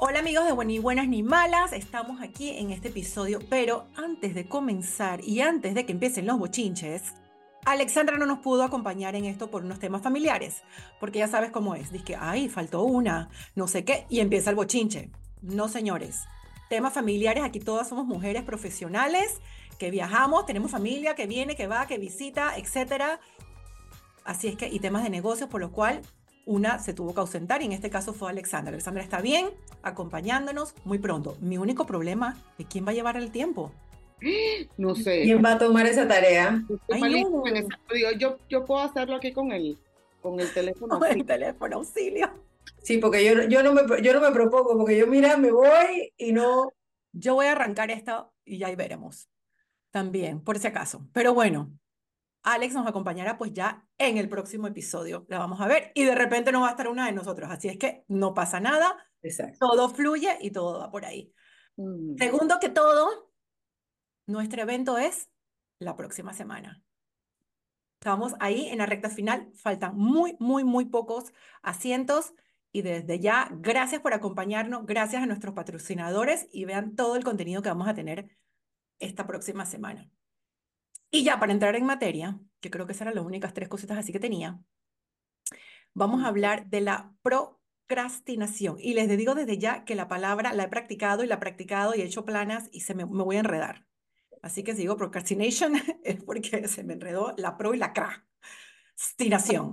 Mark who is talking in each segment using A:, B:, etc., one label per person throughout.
A: Hola amigos de Ni Buenas Ni Malas, estamos aquí en este episodio, pero antes de comenzar y antes de que empiecen los bochinches, Alexandra no nos pudo acompañar en esto por unos temas familiares, porque ya sabes cómo es, dice que, ay, faltó una, no sé qué, y empieza el bochinche. No, señores, temas familiares, aquí todas somos mujeres profesionales que viajamos, tenemos familia que viene, que va, que visita, etcétera. Así es que, y temas de negocios, por lo cual una se tuvo que ausentar y en este caso fue Alexandra. Alexandra está bien, acompañándonos muy pronto. Mi único problema es quién va a llevar el tiempo.
B: No sé.
C: ¿Quién va a tomar esa tarea?
B: yo, yo puedo hacerlo aquí con el, con el teléfono.
A: Con el teléfono auxilio.
C: Sí, porque yo, yo, no me, yo no me propongo, porque yo, mira, me voy y no...
A: Yo voy a arrancar esto y ya ahí veremos. También, por si acaso. Pero bueno, Alex nos acompañará pues ya en el próximo episodio. La vamos a ver y de repente no va a estar una de nosotros. Así es que no pasa nada. Todo fluye y todo va por ahí. Mm. Segundo que todo, nuestro evento es la próxima semana. Estamos ahí en la recta final. Faltan muy, muy, muy pocos asientos. Y desde ya, gracias por acompañarnos, gracias a nuestros patrocinadores y vean todo el contenido que vamos a tener esta próxima semana. Y ya para entrar en materia, que creo que esas eran las únicas tres cositas así que tenía, vamos a hablar de la procrastinación. Y les digo desde ya que la palabra la he practicado y la he practicado y he hecho planas y se me, me voy a enredar. Así que si digo procrastination es porque se me enredó la pro y la crastinación.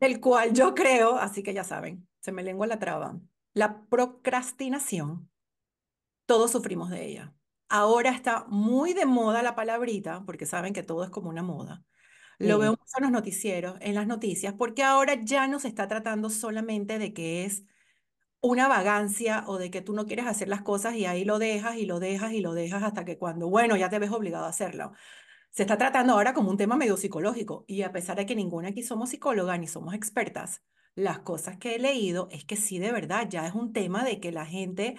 A: El cual yo creo, así que ya saben, se me lengua la traba. La procrastinación, todos sufrimos de ella. Ahora está muy de moda la palabrita, porque saben que todo es como una moda. Lo veo en los noticieros, en las noticias, porque ahora ya no se está tratando solamente de que es una vagancia o de que tú no quieres hacer las cosas y ahí lo dejas y lo dejas y lo dejas hasta que cuando, bueno, ya te ves obligado a hacerlo. Se está tratando ahora como un tema medio psicológico y a pesar de que ninguna aquí somos psicólogas ni somos expertas, las cosas que he leído es que sí, de verdad, ya es un tema de que la gente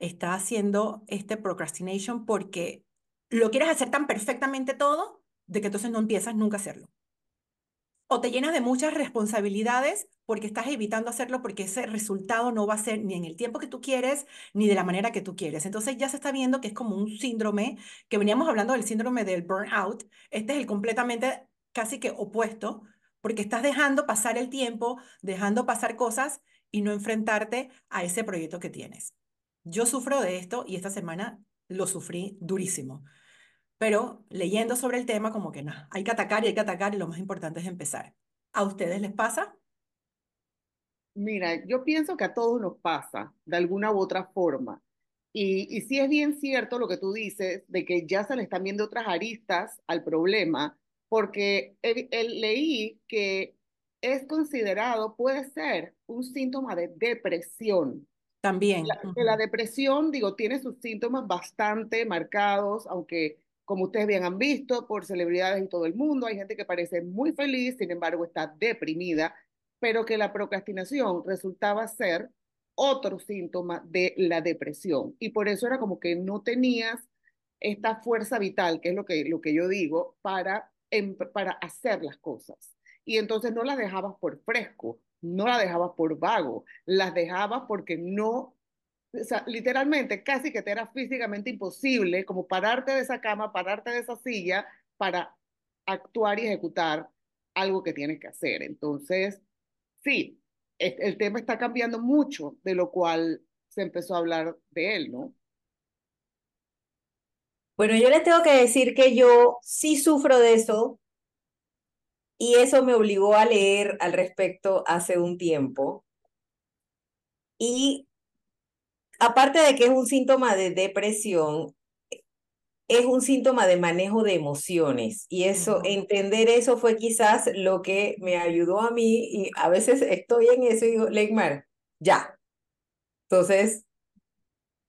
A: está haciendo este procrastination porque lo quieres hacer tan perfectamente todo de que entonces no empiezas nunca a hacerlo. O te llenas de muchas responsabilidades porque estás evitando hacerlo porque ese resultado no va a ser ni en el tiempo que tú quieres ni de la manera que tú quieres. Entonces ya se está viendo que es como un síndrome, que veníamos hablando del síndrome del burnout. Este es el completamente casi que opuesto, porque estás dejando pasar el tiempo, dejando pasar cosas y no enfrentarte a ese proyecto que tienes. Yo sufro de esto y esta semana lo sufrí durísimo. Pero leyendo sobre el tema, como que no, hay que atacar y hay que atacar y lo más importante es empezar. ¿A ustedes les pasa?
B: Mira, yo pienso que a todos nos pasa de alguna u otra forma. Y, y sí es bien cierto lo que tú dices, de que ya se le están viendo otras aristas al problema, porque leí que es considerado, puede ser un síntoma de depresión.
A: También.
B: La, la depresión, digo, tiene sus síntomas bastante marcados, aunque como ustedes bien han visto, por celebridades y todo el mundo, hay gente que parece muy feliz, sin embargo está deprimida, pero que la procrastinación resultaba ser otro síntoma de la depresión. Y por eso era como que no tenías esta fuerza vital, que es lo que, lo que yo digo, para, em, para hacer las cosas. Y entonces no las dejabas por fresco, no la dejabas por vago, las dejabas porque no, literalmente casi que te era físicamente imposible como pararte de esa cama, pararte de esa silla para actuar y ejecutar algo que tienes que hacer. Entonces, sí, el tema está cambiando mucho, de lo cual se empezó a hablar de él, ¿no?
C: Bueno, yo les tengo que decir que yo sí sufro de eso, y eso me obligó a leer al respecto hace un tiempo. Y aparte de que es un síntoma de depresión, es un síntoma de manejo de emociones. Y eso, entender eso fue quizás lo que me ayudó a mí. Y a veces estoy en eso y digo, Leymar, ya. Entonces,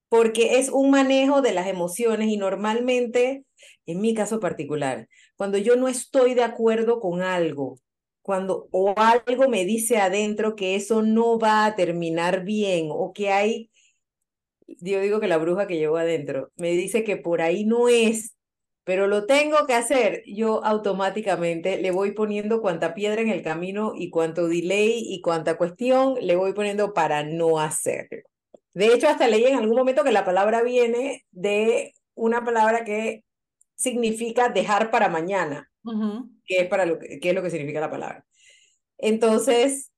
C: porque es un manejo de las emociones y normalmente, en mi caso particular, cuando yo no estoy de acuerdo con algo, cuando o algo me dice adentro que eso no va a terminar bien o que hay, yo digo que la bruja que llevo adentro me dice que por ahí no es, pero lo tengo que hacer, yo automáticamente le voy poniendo cuanta piedra en el camino y cuánto delay y cuánta cuestión le voy poniendo para no hacerlo. De hecho, hasta leí en algún momento que la palabra viene de una palabra que significa dejar para mañana, que es para lo que, es lo que significa la palabra. Entonces,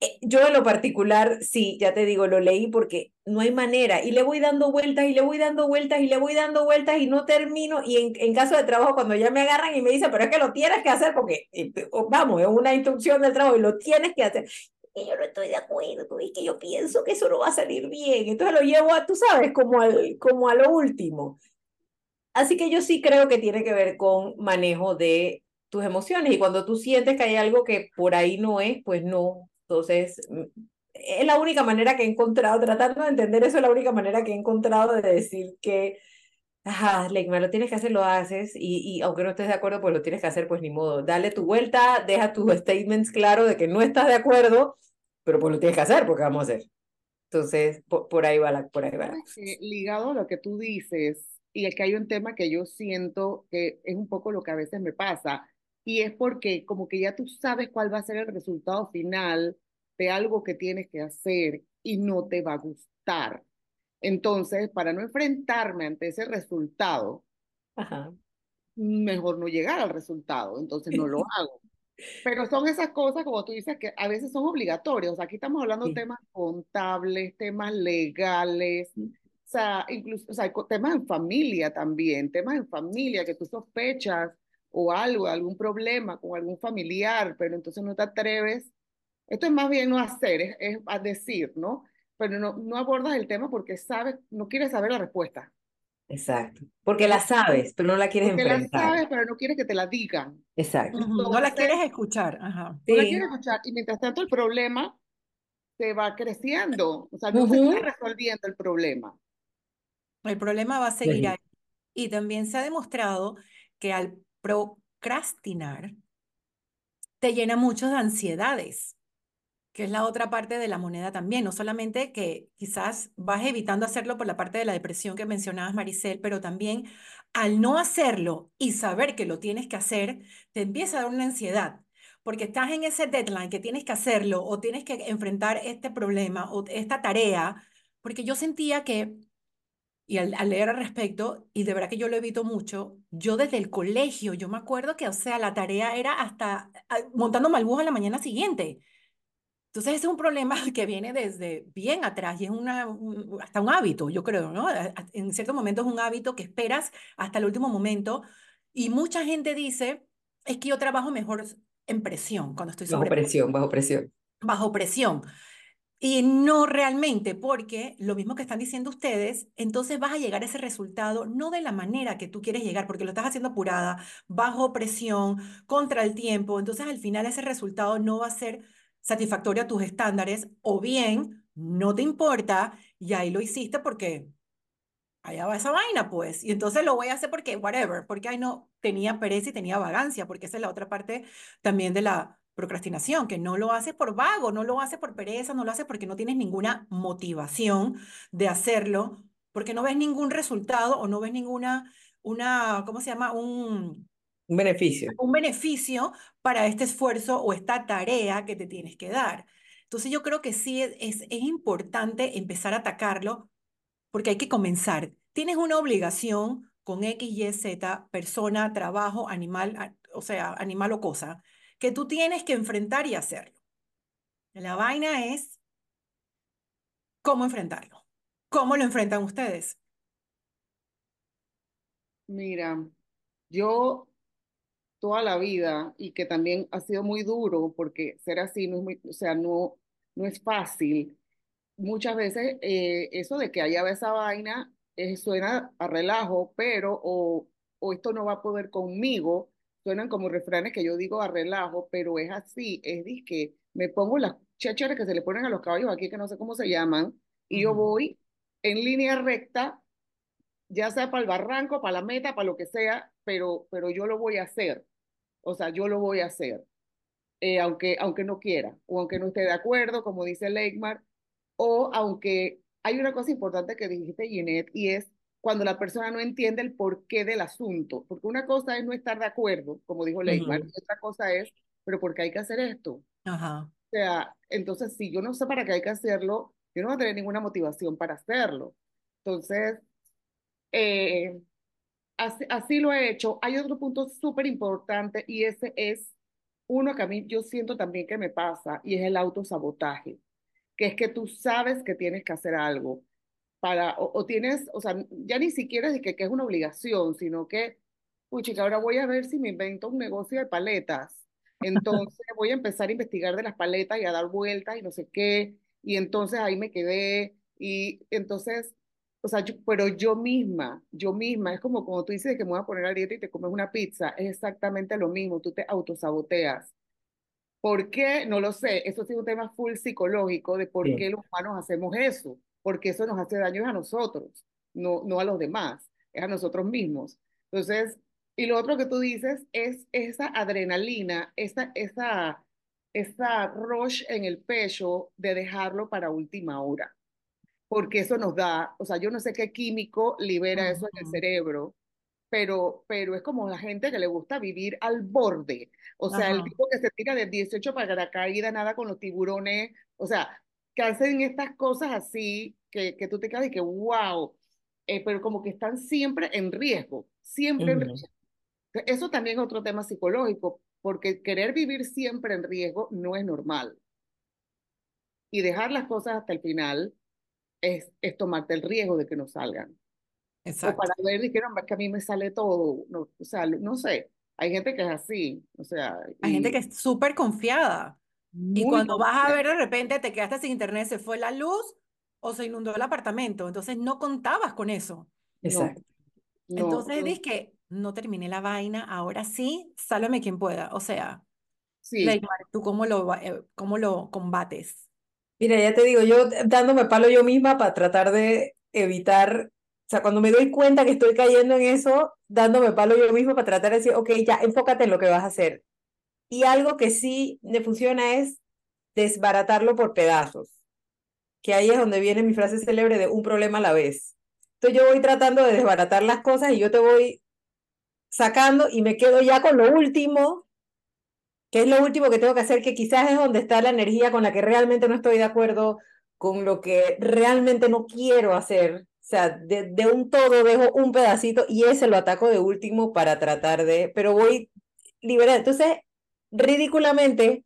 C: eh, yo en lo particular, sí, ya te digo, lo leí porque no hay manera y le voy dando vueltas y le voy dando vueltas y le voy dando vueltas y no termino. Y en, en caso de trabajo, cuando ya me agarran y me dicen, pero es que lo tienes que hacer porque, eh, vamos, es una instrucción del trabajo y lo tienes que hacer y yo no estoy de acuerdo, y que yo pienso que eso no va a salir bien. Entonces lo llevo a, tú sabes, como, al, como a lo último. Así que yo sí creo que tiene que ver con manejo de tus emociones y cuando tú sientes que hay algo que por ahí no es, pues no. Entonces, mm, es la única manera que he encontrado, tratando de entender eso, es la única manera que he encontrado de decir que, ajá, me lo tienes que hacer, lo haces, y, y aunque no estés de acuerdo, pues lo tienes que hacer, pues ni modo. Dale tu vuelta, deja tus statements claros de que no estás de acuerdo pero pues lo tienes que hacer porque vamos a hacer. Entonces, por, ahí va la, por ahí va
B: ligado a lo que tú dices, y es que hay un tema que yo siento que es un poco lo que a veces me pasa, y es porque como que ya tú sabes cuál va a ser el resultado final de algo que tienes que hacer y no te va a gustar. Entonces, para no enfrentarme ante ese resultado, mejor no llegar al resultado, entonces no lo hago. Pero son esas cosas, como tú dices, que a veces son obligatorias. Aquí estamos hablando de temas contables, temas legales, o sea, incluso, o sea, temas en familia también, temas en familia que tú sospechas o algo, algún problema con algún familiar, pero entonces no te atreves. Esto es más bien no hacer, es, es a decir, ¿no? Pero no, no abordas el tema porque sabes, no quieres saber la respuesta.
C: Exacto. Porque la sabes, pero no la quieres
B: Porque
C: enfrentar.
B: la sabes, pero no quieres que te la digan.
C: Exacto.
A: no la quieres escuchar. Ajá.
B: No la quieres escuchar. Y mientras tanto el problema se va creciendo. O sea, no se está resolviendo el problema.
A: El problema va a seguir ahí. Y también se ha demostrado que al procrastinar te llena mucho de ansiedades que es la otra parte de la moneda también, no solamente que quizás vas evitando hacerlo por la parte de la depresión que mencionabas, Maricel, pero también al no hacerlo y saber que lo tienes que hacer, te empieza a dar una ansiedad, porque estás en ese deadline que tienes que hacerlo o tienes que enfrentar este problema o esta tarea, porque yo sentía que, y al, leer al respecto, y de verdad que yo lo evito mucho, yo desde el colegio, yo me acuerdo que, o sea, la tarea era hasta ah, montando malbús a la mañana siguiente entonces, ese es un problema que viene desde bien atrás y es una, hasta un hábito, yo creo, ¿no? En cierto momento es un hábito que esperas hasta el último momento y mucha gente dice, es que yo trabajo mejor en presión, cuando estoy
C: sobre... Bajo presión, bajo presión.
A: Bajo presión. Y no realmente, porque lo mismo que están diciendo ustedes, entonces vas a llegar a ese resultado no de la manera que tú quieres llegar, porque lo estás haciendo apurada, bajo presión, contra el tiempo. Entonces al final ese resultado no va a ser satisfactorio a tus estándares, o bien no te importa y ahí lo hiciste porque allá va esa vaina, pues. Y entonces lo voy a hacer porque, whatever, porque ahí no tenía pereza y tenía vagancia, porque esa es la otra parte también de la procrastinación, que no lo haces por vago, no lo haces por pereza, no lo haces porque no tienes ninguna motivación de hacerlo, porque no ves ningún resultado o no ves ninguna, una, ¿cómo se llama? Un,
C: un beneficio.
A: Un beneficio para este esfuerzo o esta tarea que te tienes que dar. Entonces yo creo que sí es, es, importante empezar a atacarlo porque hay que comenzar. Tienes una obligación con X, Y, Z, persona, trabajo, animal, o sea, animal o cosa, que tú tienes que enfrentar y hacerlo. La vaina es cómo enfrentarlo. ¿Cómo lo enfrentan ustedes?
B: Mira, yo toda la vida y que también ha sido muy duro porque ser así no es o sea, no, no es fácil. Muchas veces eh, eso de que haya esa vaina eh, suena a relajo, pero o, o esto no va a poder conmigo, suenan como refranes que yo digo a relajo, pero es así, es que me pongo las chécheres que se le ponen a los caballos aquí, que no sé cómo se llaman, y yo voy en línea recta, ya sea para el barranco, para la meta, para lo que sea, pero, pero yo lo voy a hacer. O sea, yo lo voy a hacer, eh, aunque, aunque no quiera, o aunque no esté de acuerdo, como dice Leigmar, o aunque hay una cosa importante que dijiste, Ginette, y es cuando la persona no entiende el porqué del asunto. Porque una cosa es no estar de acuerdo, como dijo Leigmar, y otra cosa es, pero ¿por qué hay que hacer esto?
A: Ajá.
B: O sea, entonces, si yo no sé para qué hay que hacerlo, yo no voy a tener ninguna motivación para hacerlo. Entonces, eh, así, así lo he hecho. Hay otro punto súper importante y ese es uno que a mí yo siento también que me pasa y es el autosabotaje, que es que tú sabes que tienes que hacer algo para, o, o tienes, o sea, ya ni siquiera es que, que es una obligación, sino que, uy, chica, ahora voy a ver si me invento un negocio de paletas. Entonces voy a empezar a investigar de las paletas y a dar vueltas y no sé qué. Y entonces ahí me quedé. Y entonces, o sea, yo, pero yo misma, yo misma, es como cuando tú dices que me voy a poner a dieta y te comes una pizza, es exactamente lo mismo, tú te autosaboteas. ¿Por qué? No lo sé. Eso sí es un tema full psicológico de por
C: Sí.
B: qué los humanos hacemos eso. Porque eso nos hace daño a nosotros, no, no a los demás, es a nosotros mismos. Entonces, y lo otro que tú dices es esa adrenalina, esa, esa, esa rush en el pecho de dejarlo para última hora. Porque eso nos da, o sea, yo no sé qué químico libera eso en el cerebro, pero, pero es como la gente que le gusta vivir al borde. O sea, el tipo que se tira de 18 para la caída, nada con los tiburones. O sea, que hacen estas cosas así que, que tú te quedas y que, wow, eh, pero como que están siempre en riesgo, siempre en riesgo. Eso también es otro tema psicológico, porque querer vivir siempre en riesgo no es normal. Y dejar las cosas hasta el final es, es tomarte el riesgo de que no salgan. O
A: Exacto.
B: para ver, dijeron, "Es que a mí me sale todo. No, o sea, no sé. Hay gente que es así. O sea,
A: Hay gente
B: y
A: que es súper confiada. Y
B: muy
A: cuando vas a ver de repente te quedaste sin internet, se fue la luz o se inundó el apartamento. Entonces no contabas con eso.
C: Exacto.
B: no,
A: Entonces
B: no,
A: que no terminé la vaina, ahora sí, sálvame quien pueda. O sea,
B: sí.
A: ¿tú cómo lo, eh, cómo lo combates?
C: Mira, ya te digo, yo dándome palo yo misma para tratar de evitar, o sea, cuando me doy cuenta que estoy cayendo en eso, dándome palo yo misma para tratar de decir, ok, ya, enfócate en lo que vas a hacer. Y algo que sí me funciona es desbaratarlo por pedazos, que ahí es donde viene mi frase célebre de un problema a la vez. Entonces yo voy tratando de desbaratar las cosas y yo te voy sacando y me quedo ya con lo último, que es lo último que tengo que hacer, que quizás es donde está la energía con la que realmente no estoy de acuerdo, con lo que realmente no quiero hacer. O sea, de, de un todo dejo un pedacito y ese lo ataco de último para tratar de, pero voy liberar. Entonces, ridículamente,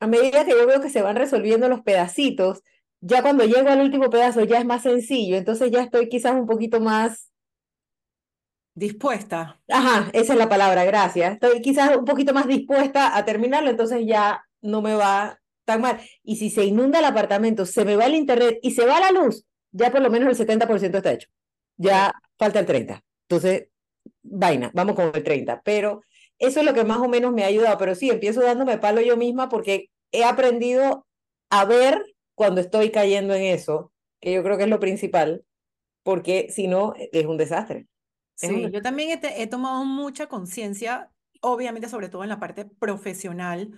C: a medida que yo veo que se van resolviendo los pedacitos, ya cuando llego al último pedazo ya es más sencillo, entonces ya estoy quizás un poquito más
A: Dispuesta.
C: Ajá, esa es la palabra, gracias. Estoy quizás un poquito más dispuesta a terminarlo, entonces ya no me va tan mal. Y si se inunda el apartamento, se me va el internet y se va la luz, ya por lo menos el 70% está hecho. Ya falta el 30%. Entonces, vaina, vamos con el 30%. Pero eso es lo que más o menos me ha ayudado. Pero sí, empiezo dándome palo yo misma porque he aprendido a ver cuando estoy cayendo en eso, que yo creo que es lo principal, porque si no, es un desastre. Es un
A: Sí, yo también he tomado mucha conciencia, obviamente sobre todo en la parte profesional,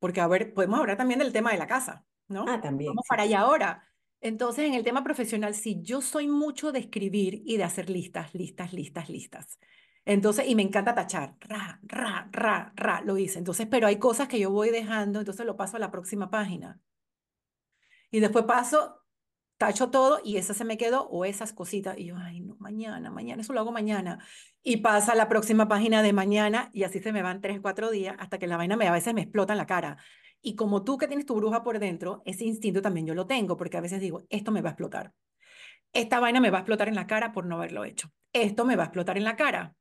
A: porque a ver, podemos hablar también del tema de la casa, ¿no?
C: Ah, también,
A: Vamos
C: sí.
A: para allá ahora. Entonces, en el tema profesional, sí, yo soy mucho de escribir y de hacer listas, listas, listas, listas. Entonces, y me encanta tachar, ra, ra, ra, ra, lo hice. Entonces, pero hay cosas que yo voy dejando, entonces lo paso a la próxima página. Y después paso, tacho todo y esa se me quedó o esas cositas. Y yo, ay, no, mañana, mañana, eso lo hago mañana. Y pasa a la próxima página de mañana y así se me van tres, cuatro días hasta que la vaina me, a veces me explota en la cara. Y como tú que tienes tu bruja por dentro, ese instinto también yo lo tengo, porque a veces digo, esto me va a explotar. Esta vaina me va a explotar en la cara por no haberlo hecho. Esto me va a explotar en la cara.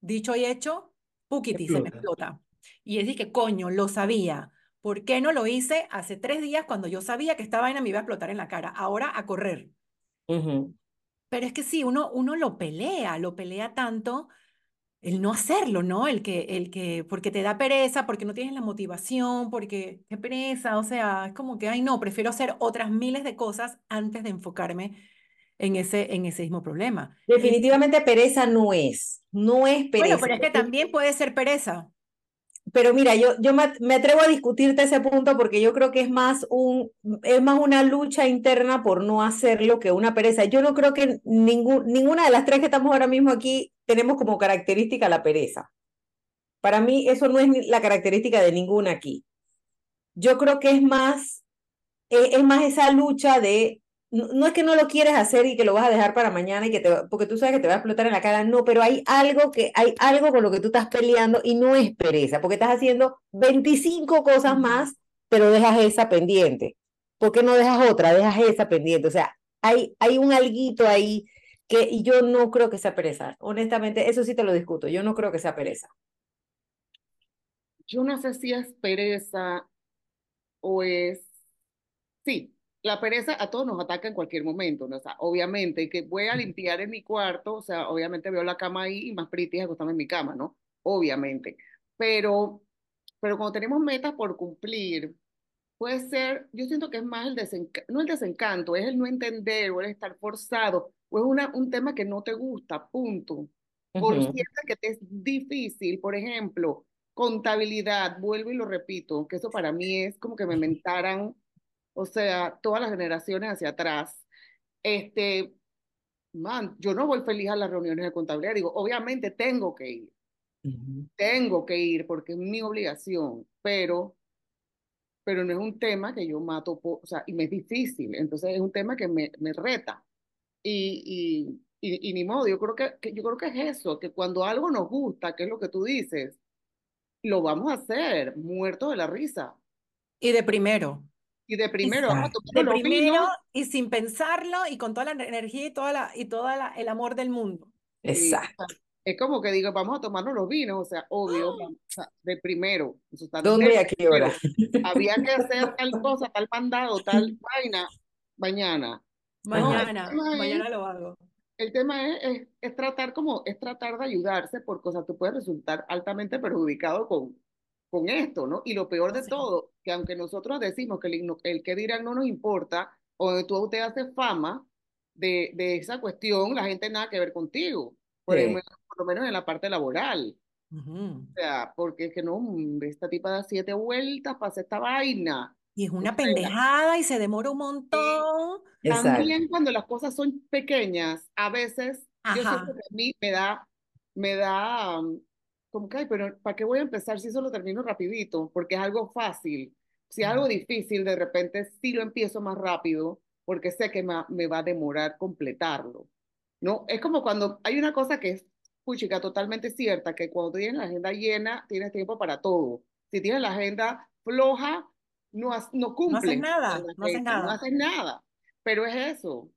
A: Dicho y hecho, pukiti, se me
C: Explota.
A: Y es que, coño, lo sabía. ¿Por qué no lo hice hace tres días cuando yo sabía que esta vaina me iba a explotar en la cara? Ahora a correr. Pero es que sí, uno, uno lo pelea, lo pelea tanto el no hacerlo, ¿no? El que, el que, porque te da pereza, porque no tienes la motivación, porque qué pereza, o sea, es como que, ay, no, prefiero hacer otras miles de cosas antes de enfocarme en ese, en ese mismo problema.
C: Definitivamente pereza no es, no es
A: bueno,
C: pereza.
A: pero es que también puede ser pereza.
C: Pero mira, yo, yo me, atrevo a discutirte ese punto porque yo creo que es más, un, es más una lucha interna por no hacerlo que una pereza. Yo no creo que ningún, ninguna de las tres que estamos ahora mismo aquí tenemos como característica la pereza. Para mí eso no es la característica de ninguna aquí. Yo creo que es más es, es más esa lucha de, no, no es que no lo quieres hacer y que lo vas a dejar para mañana y que te, porque tú sabes que te va a explotar en la cara, no, pero hay algo que, hay algo con lo que tú estás peleando y no es pereza, porque estás haciendo 25 cosas más, pero dejas esa pendiente. ¿Por qué no dejas otra? Dejas esa pendiente. O sea, hay, hay un alguito ahí que y yo no creo que sea pereza. Honestamente, eso sí te lo discuto. Yo no creo que sea pereza.
B: Yo no sé si es pereza o es... Sí, la pereza a todos nos ataca en cualquier momento, ¿no? O sea, obviamente que voy a limpiar en mi cuarto, o sea, obviamente veo la cama ahí y más pretty acostarme en mi cama, ¿no? Obviamente. Pero, pero cuando tenemos metas por cumplir, puede ser, yo siento que es más el desencanto, no el desencanto, es el no entender o el estar forzado, o es una, un tema que no te gusta, punto. Por
C: Ujú.
B: cierto que te es difícil, por ejemplo, contabilidad, vuelvo y lo repito, que eso para mí es como que me mentaran, o sea, todas las generaciones hacia atrás. Este, man, yo no voy feliz a las reuniones de contabilidad, digo, obviamente tengo que ir, tengo que ir porque es mi obligación, pero pero no es un tema que yo mato, o sea, y me es difícil, entonces es un tema que me, me reta. Y, y, y, y ni modo, yo creo que, que- yo creo que es eso, que cuando algo nos gusta, que es lo que tú dices, lo vamos a hacer, muertos de la risa.
A: Y de primero.
B: Y de primero vamos a
C: Exacto.
A: De
B: tomar los
A: primero
B: vinos.
A: y sin pensarlo y con toda la energía y toda la, y toda la, el amor del mundo.
B: y,
C: Exacto.
B: sea, es como que digo, vamos a tomarnos los vinos, o sea, obvio, sea, de primero, eso está
C: ¿Dónde y a qué hora?
B: Había que hacer tal cosa, tal mandado, tal vaina, mañana. No, el
A: Mañana,
B: es
A: mañana lo hago.
B: El tema es, es, es tratar como, es tratar de ayudarse porque, o sea, tú puedes resultar altamente perjudicado con, con esto, ¿no? Y lo peor de
A: Sí.
B: todo, que aunque nosotros decimos que el, el que dirán no nos importa, o tú te haces fama de, de esa cuestión, la gente nada que ver contigo, por,
C: Sí.
B: ejemplo, por lo menos en la parte laboral.
A: Ujú.
B: O sea, porque es que no, hombre, esta tipa da siete vueltas para hacer esta vaina.
A: Y es una pendejada y se demora un montón.
C: Exacto.
B: También cuando las cosas son pequeñas, a veces yo siento
A: Ajá.
B: que a mí me da, me da, um, como que, ay, pero ¿para qué voy a empezar si eso lo termino rapidito? Porque es algo fácil. Si es algo difícil, de repente sí lo empiezo más rápido, porque sé que me, me va a demorar completarlo. ¿No? Es como cuando hay una cosa que es, puchica, totalmente cierta, que cuando tienes la agenda llena, tienes tiempo para todo. Si tienes la agenda floja, no, has- no
A: No haces
B: cumples
A: nada, no haces
B: fecha, no
A: nada.
B: haces nada. Pero es eso,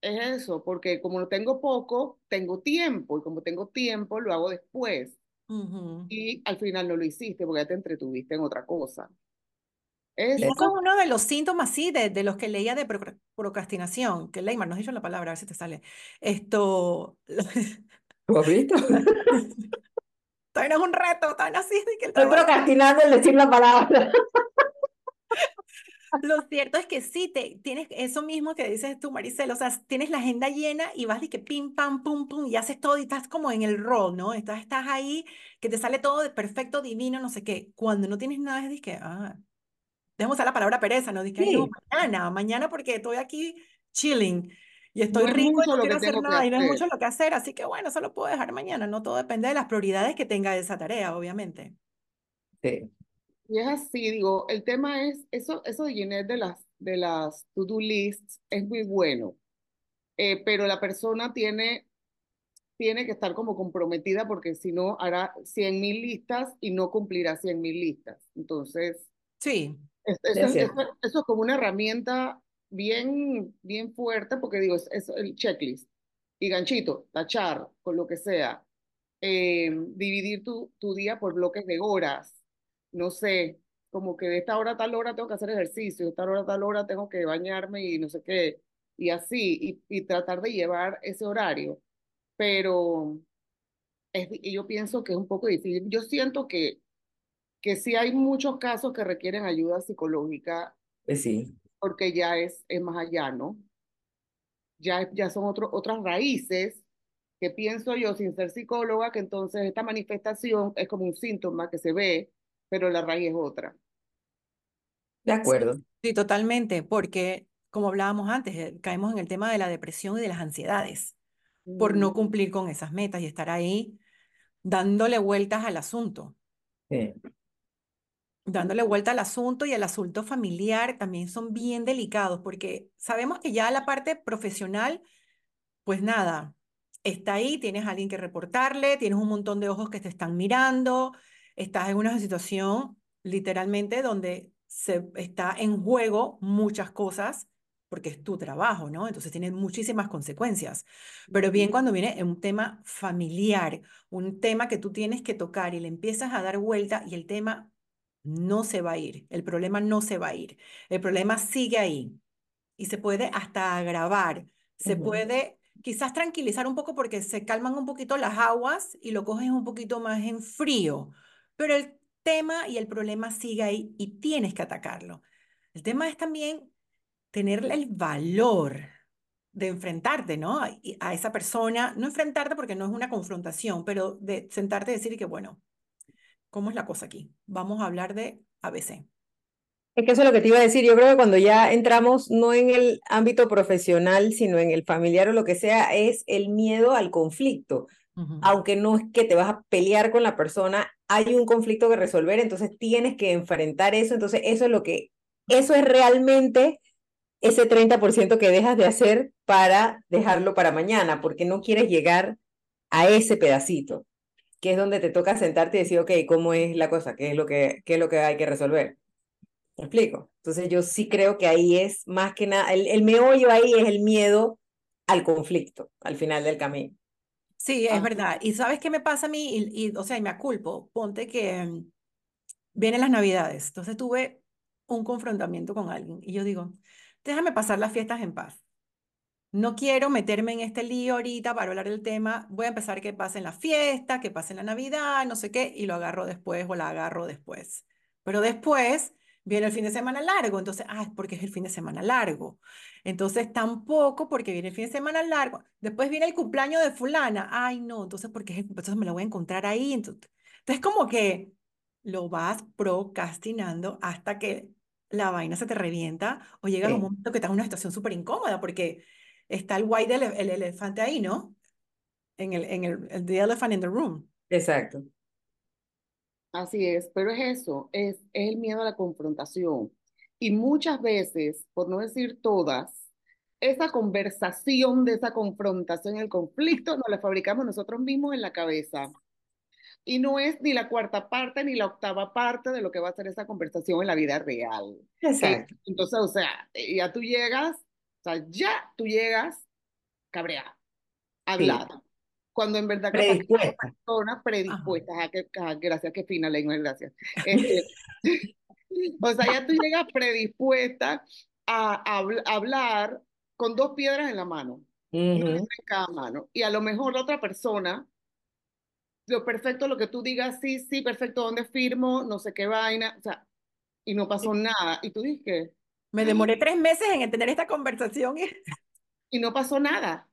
B: es eso, porque como no tengo poco, tengo tiempo, y como tengo tiempo, lo hago después.
A: Ujú.
B: Y al final no lo hiciste porque ya te entretuviste en otra cosa.
A: Y
B: Es,
A: eso es uno de los síntomas, sí, de, de los que leía de procra- procrastinación, que Leymar, no has dicho la palabra, a ver si te sale. Esto,
C: ¿Lo has visto?
A: todavía no es un reto, todavía no así, que el
C: Estoy procrastinando en decir la palabra.
A: Lo cierto es que sí, te, tienes eso mismo que dices tú, Maricel, o sea, tienes la agenda llena y vas de que pim, pam, pum, pum, y haces todo y estás como en el rol, ¿no? Estás, estás ahí, que te sale todo de perfecto, divino, no sé qué. Cuando no tienes nada es de que, ah, déjame usar la palabra pereza, ¿no? No,
C: Sí.
A: mañana, mañana porque estoy aquí chilling y
B: no
A: estoy
B: es
A: rico y no quiero hacer nada y no es
B: hacer.
A: mucho lo que hacer, así que bueno, eso lo puedo dejar mañana, no todo depende de las prioridades que tenga esa tarea, obviamente.
C: Sí.
B: Y es así, digo, el tema es, eso, eso de llenar de las, de las to-do lists es muy bueno, eh, pero la persona tiene, tiene que estar como comprometida porque si no hará 100 mil listas y no cumplirá 100 mil listas. Entonces,
A: Sí,
B: es-
C: Sí,
B: eso,
C: es
B: es-
C: cierto.
B: eso, eso es como una herramienta bien, bien fuerte porque digo, es, es el checklist y ganchito, tachar con lo que sea, eh, dividir tu, tu día por bloques de horas, no sé, como que de esta hora a tal hora tengo que hacer ejercicio, de esta hora a tal hora tengo que bañarme y no sé qué, y así, y, y tratar de llevar ese horario, pero es, y yo pienso que es un poco difícil. Yo siento que, que sí hay muchos casos que requieren ayuda psicológica
C: Pues sí.
B: porque ya es, es más allá, ¿no? Ya, ya son otro, otras raíces que pienso yo, sin ser psicóloga, que entonces esta manifestación es como un síntoma que se ve, pero la raíz es otra.
C: De acuerdo.
A: sí, totalmente, porque como hablábamos antes, eh, caemos en el tema de la depresión y de las ansiedades por no
B: Mm,
A: cumplir con esas metas y estar ahí dándole vueltas al asunto.
C: Sí.
A: dándole vuelta al asunto y el asunto familiar también son bien delicados porque sabemos que ya la parte profesional, pues nada, está ahí, tienes a alguien que reportarle, tienes un montón de ojos que te están mirando, estás en una situación literalmente donde se está en juego muchas cosas porque es tu trabajo, ¿no? Entonces tiene muchísimas consecuencias. Pero bien cuando viene un tema familiar, un tema que tú tienes que tocar y le empiezas a dar vuelta y el tema no se va a ir, el problema no se va a ir, el problema sigue ahí y se puede hasta agravar, se puede quizás tranquilizar un poco porque se calman un poquito las aguas y lo coges un poquito más en frío, pero el tema y el problema sigue ahí y tienes que atacarlo. El tema es también tener el valor de enfrentarte, ¿no? A esa persona, no enfrentarte porque no es una confrontación, pero de sentarte y decir que, bueno, ¿cómo es la cosa aquí? Vamos a hablar de ABC.
C: Es que eso es lo que te iba a decir. Yo creo que cuando ya entramos no en el ámbito profesional, sino en el familiar o lo que sea, es el miedo al conflicto. Aunque no es que te vas a pelear con la persona, hay un conflicto que resolver, entonces tienes que enfrentar eso. Entonces, eso es lo que, eso es realmente ese 30% que dejas de hacer para dejarlo para mañana, porque no quieres llegar a ese pedacito, que es donde te toca sentarte y decir, ok, ¿cómo es la cosa? ¿Qué es lo que, qué es lo que hay que resolver? ¿Me explico? Entonces yo sí creo que ahí es más que nada, el, el meollo ahí es el miedo al conflicto al final del camino.
A: Sí, es verdad. ¿Y sabes qué me pasa a mí? Y, y, o sea, y me aculpo. Ponte que mm, vienen las navidades. Entonces tuve un confrontamiento con alguien y yo digo, déjame pasar las fiestas en paz. No quiero meterme en este lío ahorita para hablar del tema. Voy a empezar que pasen la fiesta, que pasen la Navidad, no sé qué, y lo agarro después o la agarro después. Pero después viene el fin de semana largo, entonces, ah, es porque es el fin de semana largo. Entonces, tampoco porque viene el fin de semana largo. Después viene el cumpleaños de fulana. Ay, no, entonces, porque es entonces me la voy a encontrar ahí. Entonces, entonces, como que lo vas procrastinando hasta que la vaina se te revienta o llega un momento que estás en una situación súper incómoda porque está el white el, el, elefante ahí, ¿no? En el, en el, el the elephant in the room.
C: Exacto.
B: Así es, pero es eso, es, es el miedo a la confrontación. Y muchas veces, por no decir todas, esa conversación de esa confrontación, el conflicto, nos la fabricamos nosotros mismos en la cabeza. Y no es ni la cuarta parte ni la octava parte de lo que va a ser esa conversación en la vida real.
C: Exacto.
B: Entonces, o sea, ya tú llegas, o sea, ya tú llegas cabreada, hablada cuando en verdad
C: predispuesta.
B: personas predispuestas a que, gracias que fina lengua, gracias. Este, o sea, ya tú llegas predispuesta a, hablar con dos piedras en la mano, en cada mano, y a lo mejor la otra persona, lo perfecto, lo que tú digas, sí, sí, perfecto, ¿dónde firmo? No sé qué vaina, o sea, y no pasó nada, y tú dices
A: Me demoré tres meses en entender esta conversación.
B: y no pasó nada.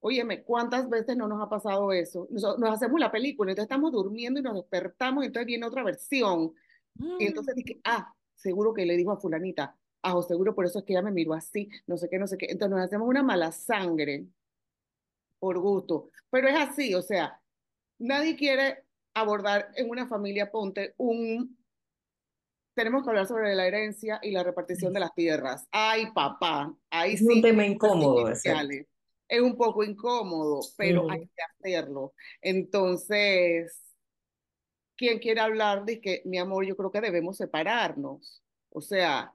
B: Óyeme, ¿cuántas veces no nos ha pasado eso? Nos, hacemos la película, entonces estamos durmiendo y nos despertamos y entonces viene otra versión. Y entonces mm. dije, ah, seguro que le dijo a fulanita, ah, seguro por eso es que ella me miró así, no sé qué, no sé qué. Entonces nos hacemos una mala sangre por gusto. Pero es así, o sea, nadie quiere abordar en una familia, ponte un... Tenemos que hablar sobre la herencia y la repartición de las tierras. Ay, papá, ahí
C: es un tema incómodo
B: es un poco incómodo, pero hay que hacerlo. Entonces, ¿quién quiere hablar de que, mi amor, yo creo que debemos separarnos? O sea,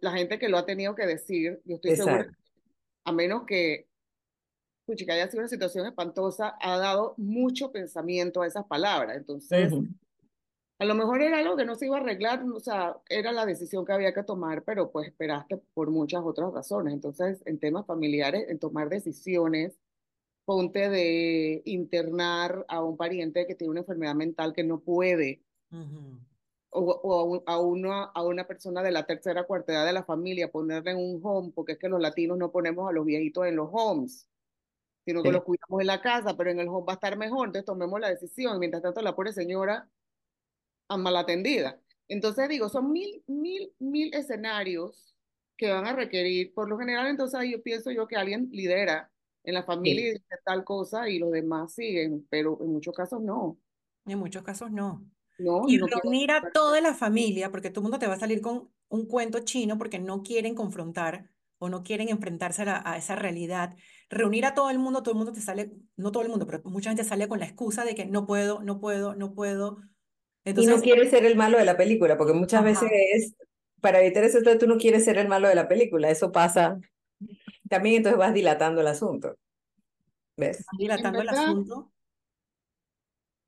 B: la gente que lo ha tenido que decir, yo estoy segura, a menos que que haya sido una situación espantosa, ha dado mucho pensamiento a esas palabras. Entonces, a lo mejor era algo que no se iba a arreglar, o sea, era la decisión que había que tomar, pero pues esperaste por muchas otras razones. Entonces, en temas familiares, en tomar decisiones, ponte de internar a un pariente que tiene una enfermedad mental que no puede, o, o a, una, a una persona de la tercera cuarta edad de la familia, ponerle en un home, porque es que los latinos no ponemos a los viejitos en los homes sino que los cuidamos en la casa, pero en el home va a estar mejor, entonces tomemos la decisión. Mientras tanto, la pobre señora mal atendida. Entonces digo, son mil, mil, mil escenarios que van a requerir, por lo general, entonces yo pienso yo que alguien lidera en la familia y dice tal cosa y los demás siguen, pero en muchos casos no.
A: En muchos casos no.
B: No,
A: Y
B: no quiero
A: reunir a toda la familia, porque todo el mundo te va a salir con un cuento chino porque no quieren confrontar o no quieren enfrentarse a, la- a esa realidad. Reunir a todo el mundo, todo el mundo te sale, no todo el mundo, pero mucha gente sale con la excusa de que no puedo, no puedo, no puedo.
C: Y no
A: Entonces,
C: quieres ser el malo de la película, porque muchas veces es, para evitar eso, entonces tú no quieres ser el malo de la película. Eso pasa también, entonces vas dilatando el asunto. ¿Ves?
A: dilatando el asunto.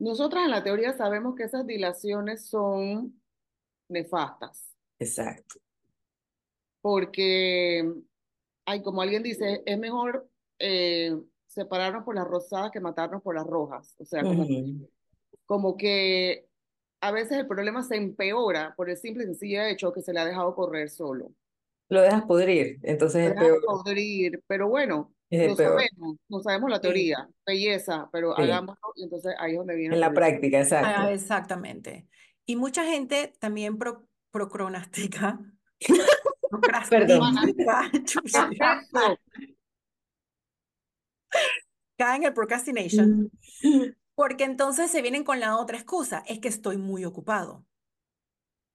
B: nosotras en la teoría sabemos que esas dilaciones son nefastas,
C: Exacto.
B: porque, hay como alguien dice, es mejor eh, separarnos por las rosadas que matarnos por las rojas. O sea, como que a veces el problema se empeora por el simple y sencillo hecho que se le ha dejado correr solo.
C: Lo dejas pudrir, entonces es peor.
B: podrir, pero bueno,
C: peor.
B: sabemos, no sabemos la
A: Sí.
B: teoría, belleza, pero
C: Sí.
B: hagámoslo y entonces ahí es donde viene
C: En la práctica,
A: Ah,
C: exacto.
A: exactamente. Y mucha gente también pro, procrastica,
C: Perdón.
A: cae en el procrastination, porque entonces se vienen con la otra excusa, es que estoy muy ocupado.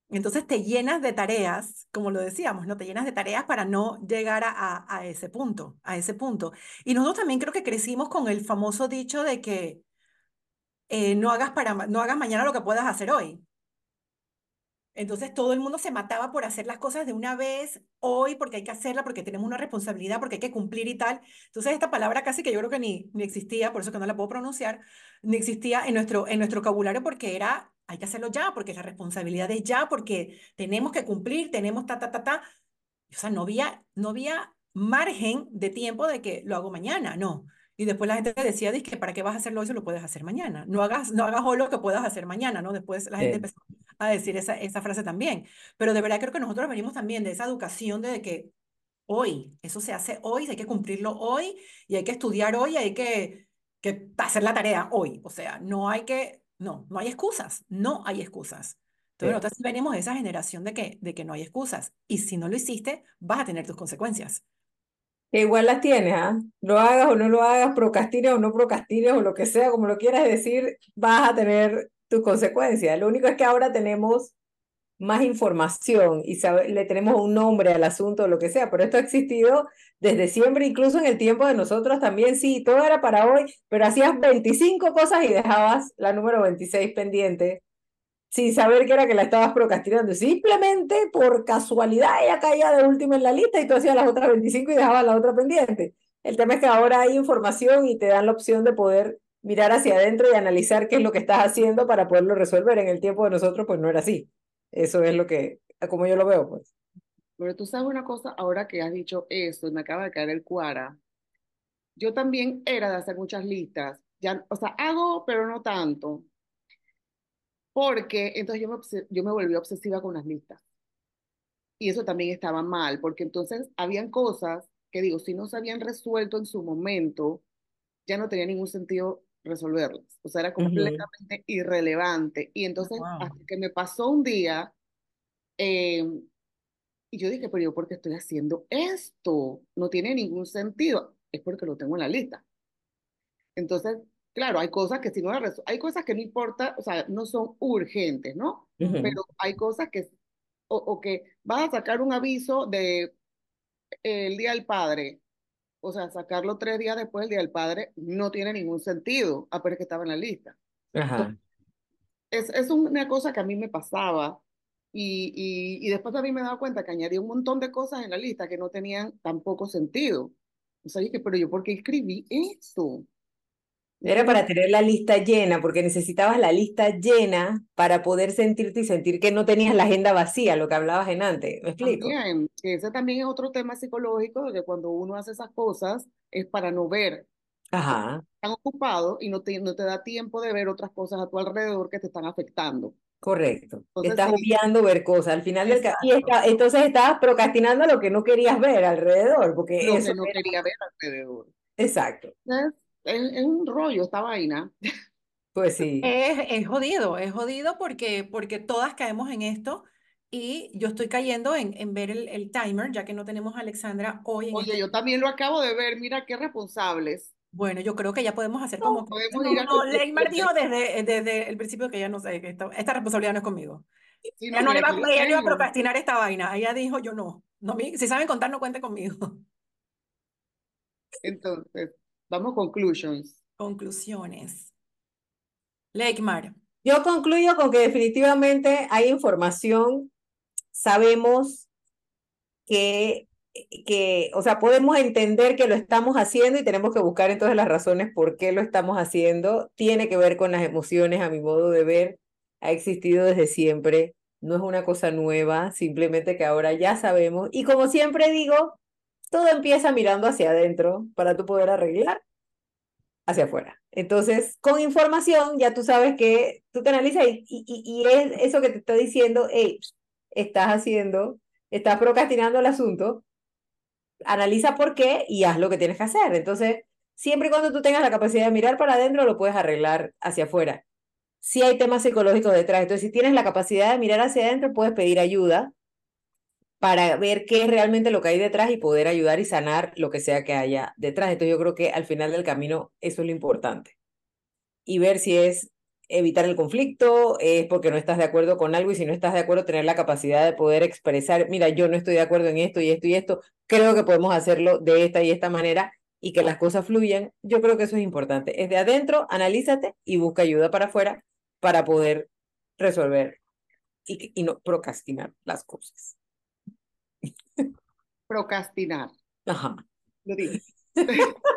A: Entonces te llenas de tareas, como lo decíamos, ¿no? Te llenas de tareas para no llegar a, a, ese punto, a ese punto. Y nosotros también creo que crecimos con el famoso dicho de que eh, no hagas para, no hagas mañana lo que puedas hacer hoy. Entonces todo el mundo se mataba por hacer las cosas de una vez, hoy, porque hay que hacerla, porque tenemos una responsabilidad, porque hay que cumplir y tal. Entonces esta palabra casi que yo creo que ni, ni existía, por eso que no la puedo pronunciar, ni existía en nuestro, en nuestro vocabulario porque era, hay que hacerlo ya, porque la responsabilidad es ya, porque tenemos que cumplir, tenemos ta, ta, ta, ta. O sea, no había, no había margen de tiempo de que lo hago mañana, no. Y después la gente decía, que ¿para qué vas a hacerlo hoy si lo puedes hacer mañana? No hagas, no hagas hoy lo que puedas hacer mañana, ¿no? Después la gente
C: Sí.
A: empezó a decir esa, esa frase también. Pero de verdad creo que nosotros venimos también de esa educación de que hoy, eso se hace hoy, hay que cumplirlo hoy y hay que estudiar hoy, hay que, que hacer la tarea hoy. O sea, no hay que, no, no hay excusas, no hay excusas. Entonces
C: Sí.
A: nosotros sí venimos de esa generación de que, de que no hay excusas. Y si no lo hiciste, vas a tener tus consecuencias.
C: Que igual las tienes, ¿ah? Lo hagas o no lo hagas, procrastines o no procrastines o lo que sea, como lo quieras decir, vas a tener tus consecuencias. Lo único es que ahora tenemos más información y sabe- le tenemos un nombre al asunto o lo que sea, pero esto ha existido desde siempre, incluso en el tiempo de nosotros también, sí, todo era para hoy, pero hacías 25 cosas y dejabas la número 26 pendiente sin saber que era que la estabas procrastinando. Simplemente por casualidad ella caía de última en la lista y tú hacías las otras 25 y dejabas la otra pendiente. El tema es que ahora hay información y te dan la opción de poder mirar hacia adentro y analizar qué es lo que estás haciendo para poderlo resolver. En el tiempo de nosotros, pues no era así. Eso es lo que, como yo lo veo, pues.
B: Pero tú sabes una cosa, ahora que has dicho eso, me acaba de caer el cuara, yo también era de hacer muchas listas, ya, o sea, hago, pero no tanto, porque entonces yo me, yo me volví obsesiva con las listas. Y eso también estaba mal, porque entonces habían cosas que digo, si no se habían resuelto en su momento, ya no tenía ningún sentido resolverlas. O sea, era completamente irrelevante. Y entonces,
A: Wow.
B: hasta que me pasó un día, eh, y yo dije, pero yo, ¿por qué estoy haciendo esto? No tiene ningún sentido. Es porque lo tengo en la lista. Entonces, claro, hay cosas que si no las hay cosas que no importa, o sea, no son urgentes, ¿no? Pero hay cosas que, o, o que vas a sacar un aviso de eh, el Día del Padre, o sea, sacarlo tres días después del Día del Padre no tiene ningún sentido, a pesar que estaba en la lista.
C: Ajá.
B: Es, es una cosa que a mí me pasaba y, y, y después a mí me he dado cuenta que añadí un montón de cosas en la lista que no tenían tampoco sentido. O sea, dije, pero yo, ¿por qué escribí esto?
C: Era para tener la lista llena, porque necesitabas la lista llena para poder sentirte y sentir que no tenías la agenda vacía, lo que hablabas en antes. ¿Me explico?
B: También, que ese también es otro tema psicológico, que cuando uno hace esas cosas es para no ver,
C: Ajá,
B: tan ocupado y no te, no te da tiempo de ver otras cosas a tu alrededor que te están afectando.
C: correcto.
B: Entonces,
C: Estás
B: sí.
C: obviando ver cosas. Al final del y está- entonces estabas procrastinando lo que no querías ver alrededor, porque
B: Lo
C: eso
B: que no
C: era-
B: quería ver alrededor.
C: Exacto.
B: Es, es, es un rollo esta vaina.
C: Pues sí.
A: Es, es jodido, es jodido porque, porque todas caemos en esto y yo estoy cayendo en, en ver el, el timer, ya que no tenemos a Alexandra hoy en
B: Oye,
A: este
B: yo también lo acabo de ver, mira qué responsables.
A: Bueno, yo creo que ya podemos hacer
B: No,
A: como que...
B: podemos
A: No,
B: ir
A: no, Leymar dijo desde, desde el principio que ya no sé, que esta, esta responsabilidad no es conmigo.
B: Sí,
A: Ella
B: no,
A: no, le va, ella no iba a procrastinar esta vaina. Ella dijo, yo no. no si saben contar, no cuenten conmigo.
B: Entonces, vamos conclusions.
A: Conclusiones. Leymar.
C: Yo concluyo con que definitivamente hay información, sabemos que, que, o sea, podemos entender que lo estamos haciendo y tenemos que buscar entonces las razones por qué lo estamos haciendo. Tiene que ver con las emociones, a mi modo de ver, ha existido desde siempre, no es una cosa nueva, simplemente que ahora ya sabemos. Y como siempre digo, todo empieza mirando hacia adentro para tú poder arreglar hacia afuera. Entonces, con información, ya tú sabes que tú te analizas y, y, y es eso que te está diciendo, hey, estás haciendo, estás procrastinando el asunto, analiza por qué y haz lo que tienes que hacer. Entonces, siempre y cuando tú tengas la capacidad de mirar para adentro, lo puedes arreglar hacia afuera. Si hay temas psicológicos detrás, entonces si tienes la capacidad de mirar hacia adentro, puedes pedir ayuda para ver qué es realmente lo que hay detrás y poder ayudar y sanar lo que sea que haya detrás. Entonces yo creo que al final del camino eso es lo importante. Y ver si es evitar el conflicto, es porque no estás de acuerdo con algo y si no estás de acuerdo tener la capacidad de poder expresar, mira, yo no estoy de acuerdo en esto y esto y esto, creo que podemos hacerlo de esta y esta manera y que las cosas fluyan. Yo creo que eso es importante. Es de adentro, analízate y busca ayuda para afuera para poder resolver y, y no procrastinar las cosas.
B: Procrastinar,
C: Ajá.
B: lo dije.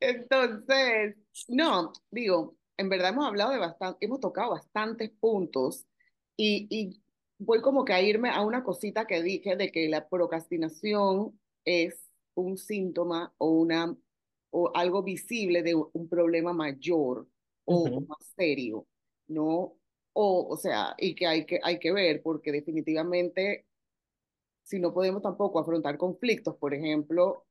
B: Entonces, no, digo, en verdad hemos hablado de bastante, hemos tocado bastantes puntos y, y voy como que a irme a una cosita que dije de que la procrastinación es un síntoma o una o algo visible de un problema mayor o, o
C: Ujú.
B: más serio, ¿no? O, o sea, y que hay que, hay que ver porque definitivamente si no podemos tampoco afrontar conflictos, por ejemplo,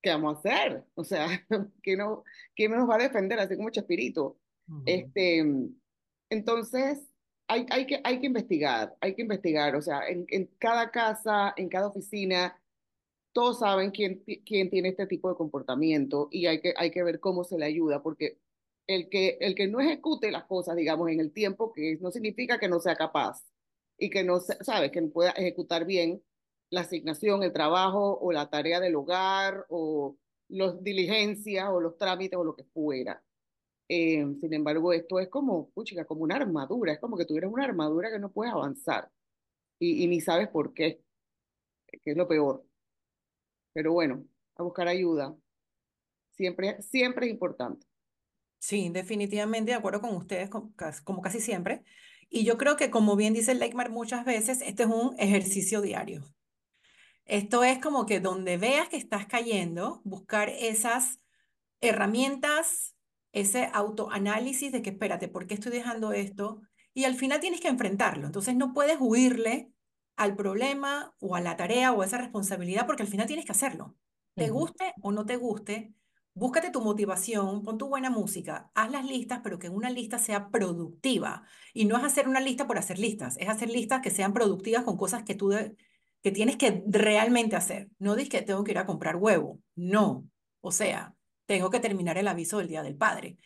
B: ¿qué vamos a hacer? O sea, ¿quién, no, ¿quién nos va a defender? Así como Chespirito.
A: Ujú.
B: Este, entonces, hay, hay, que, hay que investigar, hay que investigar. O sea, en, en cada casa, en cada oficina, todos saben quién, quién tiene este tipo de comportamiento y hay que, hay que ver cómo se le ayuda, porque el que, el que no ejecute las cosas, digamos, en el tiempo que no significa que no sea capaz y que no, se- sabe, que no pueda ejecutar bien la asignación, el trabajo o la tarea del hogar o las diligencias o los trámites o lo que fuera. Eh, sin embargo, esto es como, puchica, como una armadura, es como que tuvieras una armadura que no puedes avanzar y, y ni sabes por qué, que es lo peor. Pero bueno, a buscar ayuda. Siempre, siempre es importante.
A: Sí, definitivamente de acuerdo con ustedes, como casi siempre. Y yo creo que, como bien dice Leikmar muchas veces, este es un ejercicio diario. Esto es como que donde veas que estás cayendo, buscar esas herramientas, ese autoanálisis de que, espérate, ¿por qué estoy dejando esto? Y al final tienes que enfrentarlo. Entonces no puedes huirle al problema o a la tarea o a esa responsabilidad porque al final tienes que hacerlo. Te guste o no te guste, búscate tu motivación, pon tu buena música, haz las listas, pero que una lista sea productiva. Y no es hacer una lista por hacer listas, es hacer listas que sean productivas con cosas que tú que tienes que realmente hacer. No dices que tengo que ir a comprar huevo, no. O sea, tengo que terminar el aviso del Día del Padre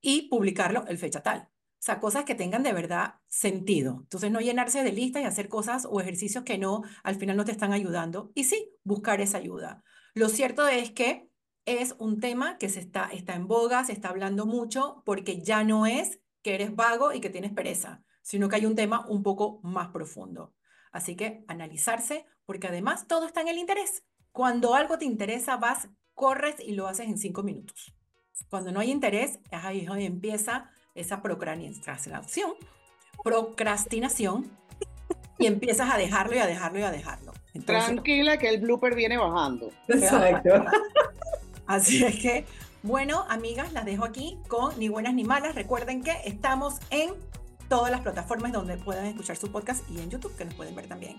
A: y publicarlo el fecha tal. O sea, cosas que tengan de verdad sentido. Entonces, no llenarse de listas y hacer cosas o ejercicios que no, al final no te están ayudando. Y sí, buscar esa ayuda. Lo cierto es que es un tema que se está, está en boga, se está hablando mucho, porque ya no es que eres vago y que tienes pereza, sino que hay un tema un poco más profundo. Así que analizarse, porque además todo está en el interés. Cuando algo te interesa, vas, corres y lo haces en cinco minutos. Cuando no hay interés, es ahí donde empieza esa procrastinación, procrastinación y empiezas a dejarlo y a dejarlo y a dejarlo. Entonces,
B: Tranquila que el blooper viene bajando.
C: Exacto.
A: Así es que, bueno, amigas, las dejo aquí con Ni Buenas ni Malas. Recuerden que estamos en todas las plataformas donde puedan escuchar su podcast y en YouTube, que nos pueden ver también.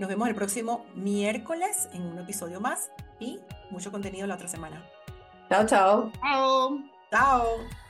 A: Nos vemos el próximo miércoles en un episodio más y mucho contenido la otra semana.
C: Chao, chao.
B: Chao.
A: ¡Chao!